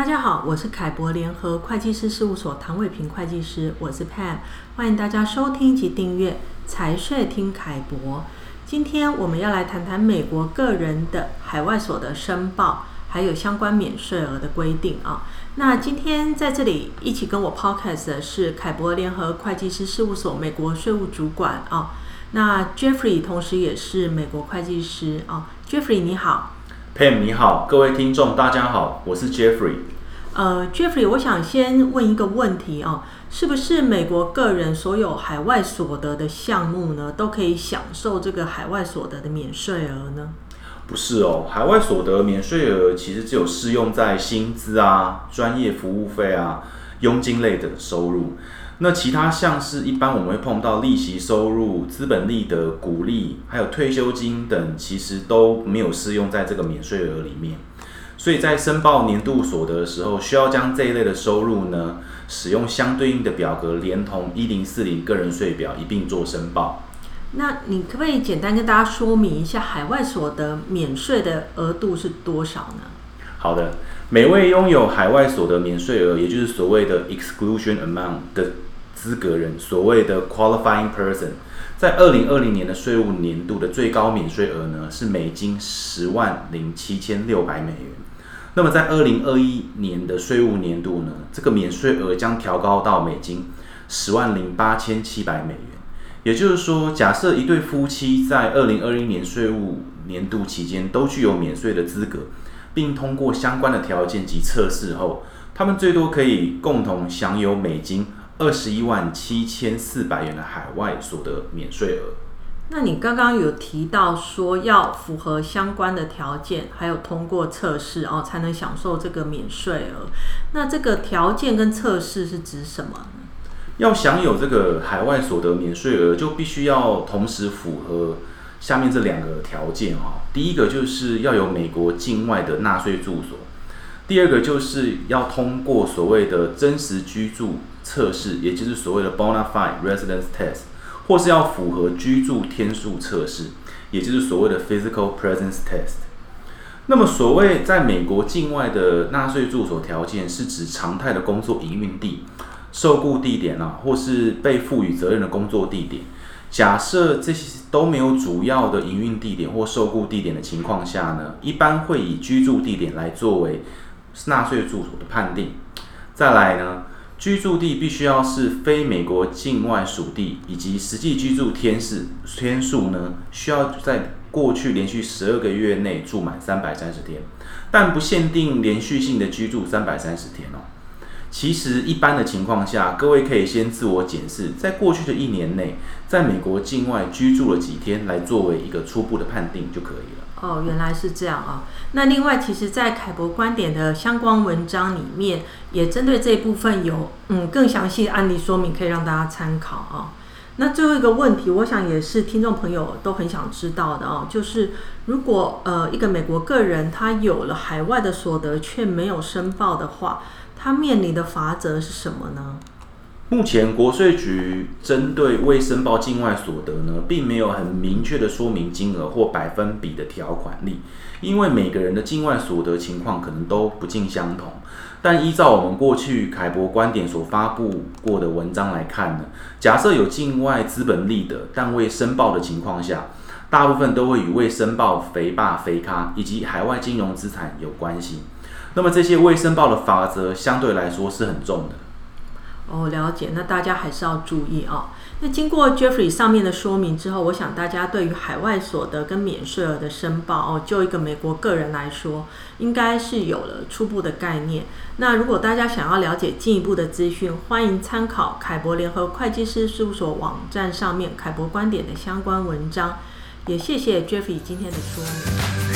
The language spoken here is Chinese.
大家好，我是凯博联合会计师事务所唐伟平会计师，我是 Pam，欢迎大家收听及订阅财税听凯博。今天我们要来谈谈美国个人的海外所得申报，还有相关免税额的规定啊。那今天在这里一起跟我 Podcast 的是凯博联合会计师事务所美国税务主管啊。那 Jeffrey 同时也是美国会计师啊，Jeffrey 你好。Pam 你好，各位听众大家好，我是 Jeffrey。呃，Jeffrey，我想先问一个问题啊，是不是美国个人所有海外所得的项目呢，都可以享受这个海外所得的免税额呢？不是哦，海外所得免税额其实只有适用在薪资啊、专业服务费啊、佣金类的收入。那其他像是一般我们会碰到利息收入、资本利得、股利，还有退休金等，其实都没有适用在这个免税额里面。所以在申报年度所得的时候，需要将这一类的收入呢，使用相对应的表格，连同一零四零个人税表一并做申报。那你可不可以简单跟大家说明一下，海外所得免税的额度是多少呢？好的，每位拥有海外所得免税额，也就是所谓的 exclusion amount 的。资格人，所谓的 qualifying person，在二零二零年的税务年度的最高免税额呢，是美金十万零七千六百美元。那么在二零二一年的税务年度呢，这个免税额将调高到美金十万零八千七百美元。也就是说，假设一对夫妻在二零二一年税务年度期间都具有免税的资格，并通过相关的条件及测试后，他们最多可以共同享有美金。二十一万七千四百元的海外所得免税额。那你刚刚有提到说要符合相关的条件，还有通过测试哦，才能享受这个免税额。那这个条件跟测试是指什么呢？要享有这个海外所得免税额，就必须要同时符合下面这两个条件哦。第一个就是要有美国境外的纳税住所。第二个就是要通过所谓的真实居住测试，也就是所谓的 bona fide residence test，或是要符合居住天数测试，也就是所谓的 physical presence test。那么，所谓在美国境外的纳税住所条件，是指常态的工作营运地、受雇地点啊，或是被赋予责任的工作地点。假设这些都没有主要的营运地点或受雇地点的情况下呢，一般会以居住地点来作为。纳税住所的判定，再来呢，居住地必须要是非美国境外属地，以及实际居住天数天数呢，需要在过去连续十二个月内住满三百三十天，但不限定连续性的居住三百三十天哦。其实一般的情况下，各位可以先自我检视，在过去的一年内，在美国境外居住了几天，来作为一个初步的判定就可以了。哦，原来是这样啊。那另外，其实，在凯博观点的相关文章里面，也针对这一部分有嗯更详细的案例说明，可以让大家参考啊。那最后一个问题，我想也是听众朋友都很想知道的哦，就是如果呃一个美国个人他有了海外的所得却没有申报的话，他面临的罚则是什么呢？目前国税局针对未申报境外所得呢，并没有很明确的说明金额或百分比的条款例，因为每个人的境外所得情况可能都不尽相同。但依照我们过去凯博观点所发布过的文章来看呢，假设有境外资本利得但未申报的情况下，大部分都会与未申报肥爸肥咖以及海外金融资产有关系。那么这些未申报的法则相对来说是很重的。哦，了解。那大家还是要注意啊。那经过 Jeffrey 上面的说明之后，我想大家对于海外所得跟免税额的申报哦，就一个美国个人来说，应该是有了初步的概念。那如果大家想要了解进一步的资讯，欢迎参考凯博联合会计师事务所网站上面凯博观点的相关文章。也谢谢 Jeffrey 今天的说明。